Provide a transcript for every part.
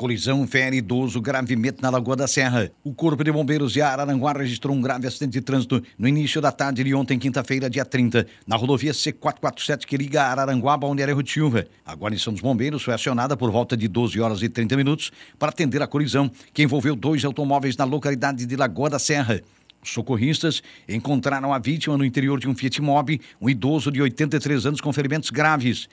Colisão fere idoso gravemente na Lagoa da Serra. O Corpo de Bombeiros de Araranguá registrou um grave acidente de trânsito no início da tarde de ontem, quinta-feira, dia 30, na rodovia C447 que liga Araranguá a Balneário. A guarnição dos bombeiros foi acionada por volta de 12 horas e 30 minutos para atender a colisão que envolveu dois automóveis na localidade de Lagoa da Serra. Socorristas encontraram a vítima no interior de um Fiat Mobi, um idoso de 83 anos com ferimentos graves.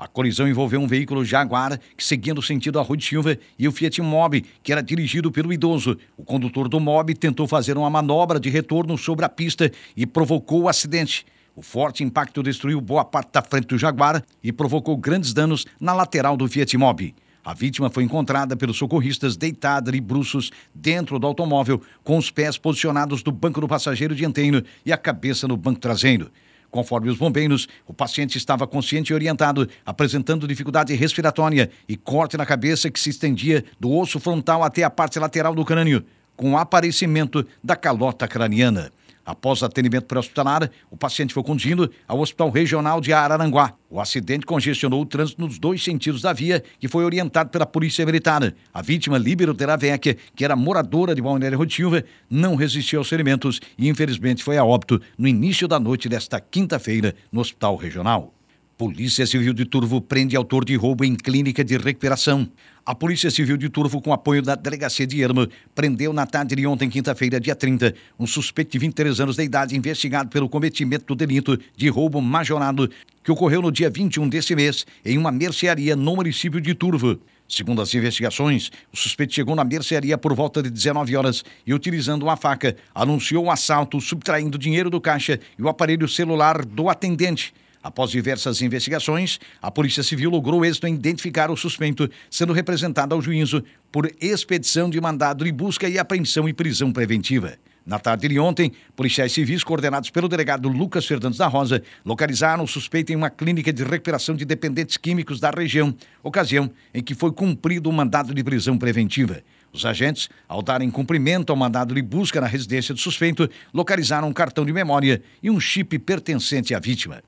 A colisão envolveu um veículo Jaguar que seguia no sentido a Rua de Silva e o Fiat Mobi, que era dirigido pelo idoso. O condutor do Mobi tentou fazer uma manobra de retorno sobre a pista e provocou o acidente. O forte impacto destruiu boa parte da frente do Jaguar e provocou grandes danos na lateral do Fiat Mobi. A vítima foi encontrada pelos socorristas deitada de bruços dentro do automóvel, com os pés posicionados no banco do passageiro dianteiro e a cabeça no banco traseiro. Conforme os bombeiros, o paciente estava consciente e orientado, apresentando dificuldade respiratória e corte na cabeça que se estendia do osso frontal até a parte lateral do crânio, com o aparecimento da calota craniana. Após atendimento pré-hospitalar, o paciente foi conduzido ao Hospital Regional de Araranguá. O acidente congestionou o trânsito nos dois sentidos da via, que foi orientado pela Polícia Militar. A vítima, Líbero Teravecchia, que era moradora de Balneário Rotilva, não resistiu aos ferimentos e, infelizmente, foi a óbito no início da noite desta quinta-feira no Hospital Regional. Polícia Civil de Turvo prende autor de roubo em clínica de recuperação. A Polícia Civil de Turvo, com apoio da Delegacia de Ermo, prendeu na tarde de ontem, quinta-feira, dia 30, um suspeito de 23 anos de idade investigado pelo cometimento do delito de roubo majorado que ocorreu no dia 21 deste mês em uma mercearia no município de Turvo. Segundo as investigações, o suspeito chegou na mercearia por volta de 19 horas e, utilizando uma faca, anunciou o um assalto, subtraindo dinheiro do caixa e o aparelho celular do atendente. Após diversas investigações, a Polícia Civil logrou êxito em identificar o suspeito, sendo representado ao juízo por expedição de mandado de busca e apreensão e prisão preventiva. Na tarde de ontem, policiais civis coordenados pelo delegado Lucas Fernandes da Rosa localizaram o suspeito em uma clínica de recuperação de dependentes químicos da região, ocasião em que foi cumprido o mandado de prisão preventiva. Os agentes, ao darem cumprimento ao mandado de busca na residência do suspeito, localizaram um cartão de memória e um chip pertencente à vítima.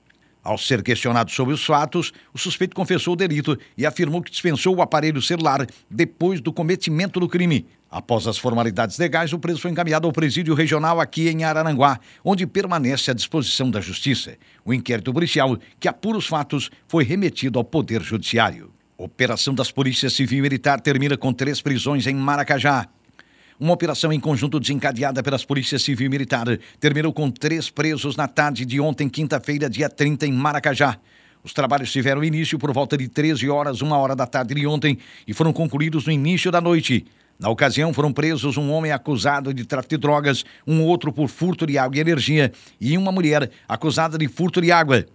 Ao ser questionado sobre os fatos, o suspeito confessou o delito e afirmou que dispensou o aparelho celular depois do cometimento do crime. Após as formalidades legais, o preso foi encaminhado ao presídio regional aqui em Araranguá, onde permanece à disposição da Justiça. O inquérito policial, que apura os fatos, foi remetido ao Poder Judiciário. Operação das Polícias Civil e Militar termina com três prisões em Maracajá. Uma operação em conjunto desencadeada pelas polícias civil e militar terminou com três presos na tarde de ontem, quinta-feira, dia 30, em Maracajá. Os trabalhos tiveram início por volta de 13 horas, uma hora da tarde de ontem e foram concluídos no início da noite. Na ocasião, foram presos um homem acusado de tráfico de drogas, um outro por furto de água e energia e uma mulher acusada de furto de água.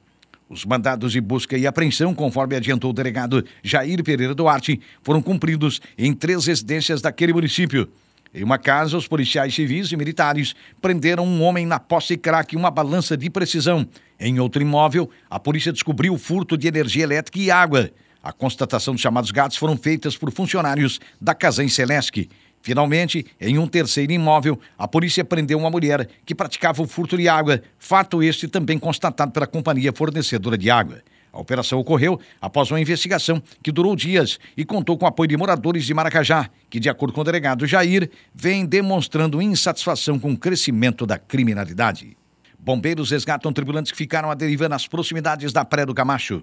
Os mandados de busca e apreensão, conforme adiantou o delegado Jair Pereira Duarte, foram cumpridos em três residências daquele município. Em uma casa, os policiais civis e militares prenderam um homem na posse de crack e uma balança de precisão. Em outro imóvel, a polícia descobriu o furto de energia elétrica e água. A constatação dos chamados gatos foram feitas por funcionários da Casan Celesc. Finalmente, em um terceiro imóvel, a polícia prendeu uma mulher que praticava o furto de água, fato este também constatado pela companhia fornecedora de água. A operação ocorreu após uma investigação que durou dias e contou com o apoio de moradores de Maracajá, que, de acordo com o delegado Jair, vem demonstrando insatisfação com o crescimento da criminalidade. Bombeiros resgatam tripulantes que ficaram à deriva nas proximidades da Praia do Camacho.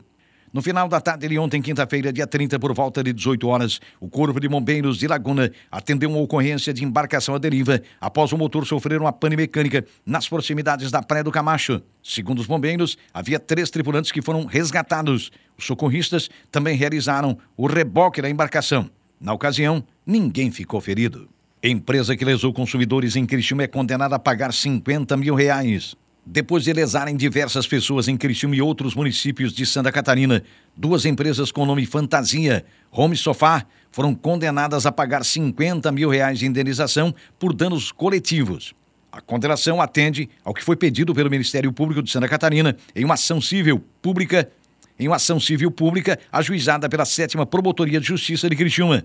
No final da tarde de ontem, quinta-feira, dia 30, por volta de 18 horas, o Corpo de Bombeiros de Laguna atendeu uma ocorrência de embarcação à deriva após o motor sofrer uma pane mecânica nas proximidades da Praia do Camacho. Segundo os bombeiros, havia três tripulantes que foram resgatados. Os socorristas também realizaram o reboque da embarcação. Na ocasião, ninguém ficou ferido. Empresa que lesou consumidores em Criciúma é condenada a pagar 50 mil reais. Depois de lesarem diversas pessoas em Criciúma e outros municípios de Santa Catarina, duas empresas com nome Fantasia, Home Sofá, foram condenadas a pagar 50 mil reais de indenização por danos coletivos. A condenação atende ao que foi pedido pelo Ministério Público de Santa Catarina em uma ação civil pública, em uma ação civil pública ajuizada pela sétima Promotoria de Justiça de Criciúma.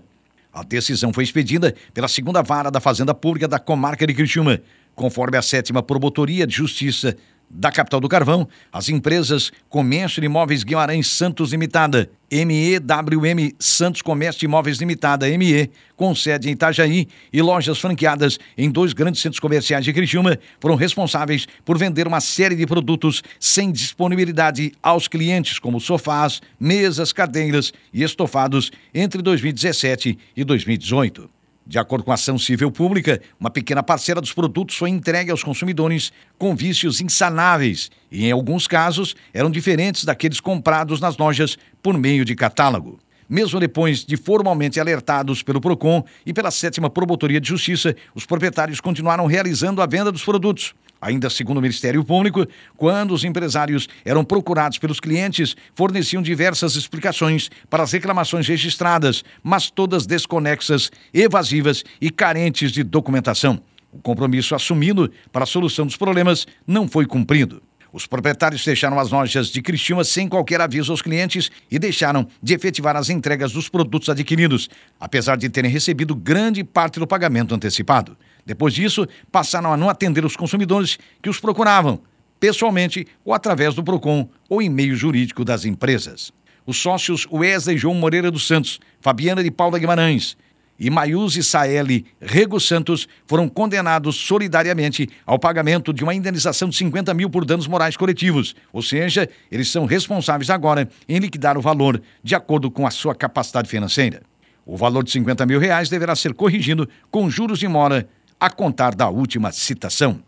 A decisão foi expedida pela segunda vara da Fazenda Pública da comarca de Criciúma, conforme a sétima Promotoria de Justiça da capital do carvão, as empresas Comércio de Imóveis Guimarães Santos Limitada, MEWM Santos Comércio de Imóveis Limitada, ME, com sede em Itajaí e lojas franqueadas em dois grandes centros comerciais de Criciúma, foram responsáveis por vender uma série de produtos sem disponibilidade aos clientes, como sofás, mesas, cadeiras e estofados entre 2017 e 2018. De acordo com a ação civil pública, uma pequena parcela dos produtos foi entregue aos consumidores com vícios insanáveis e, em alguns casos, eram diferentes daqueles comprados nas lojas por meio de catálogo. Mesmo depois de formalmente alertados pelo PROCON e pela sétima Promotoria de Justiça, os proprietários continuaram realizando a venda dos produtos. Ainda segundo o Ministério Público, quando os empresários eram procurados pelos clientes, forneciam diversas explicações para as reclamações registradas, mas todas desconexas, evasivas e carentes de documentação. O compromisso assumido para a solução dos problemas não foi cumprido. Os proprietários fecharam as lojas de Criciúma sem qualquer aviso aos clientes e deixaram de efetivar as entregas dos produtos adquiridos, apesar de terem recebido grande parte do pagamento antecipado. Depois disso, passaram a não atender os consumidores que os procuravam, pessoalmente ou através do PROCON ou e-mail jurídico das empresas. Os sócios Wesley João Moreira dos Santos, Fabiana de Paula Guimarães, e Maiuse Saeli Rego Santos foram condenados solidariamente ao pagamento de uma indenização de 50 mil por danos morais coletivos, ou seja, eles são responsáveis agora em liquidar o valor de acordo com a sua capacidade financeira. O valor de 50 mil reais deverá ser corrigido com juros de mora a contar da última citação.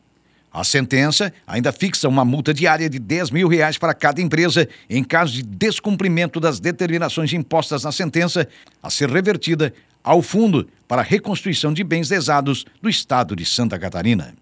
A sentença ainda fixa uma multa diária de 10 mil reais para cada empresa em caso de descumprimento das determinações impostas na sentença, a ser revertida ao Fundo para a Reconstrução de Bens Lesados do Estado de Santa Catarina.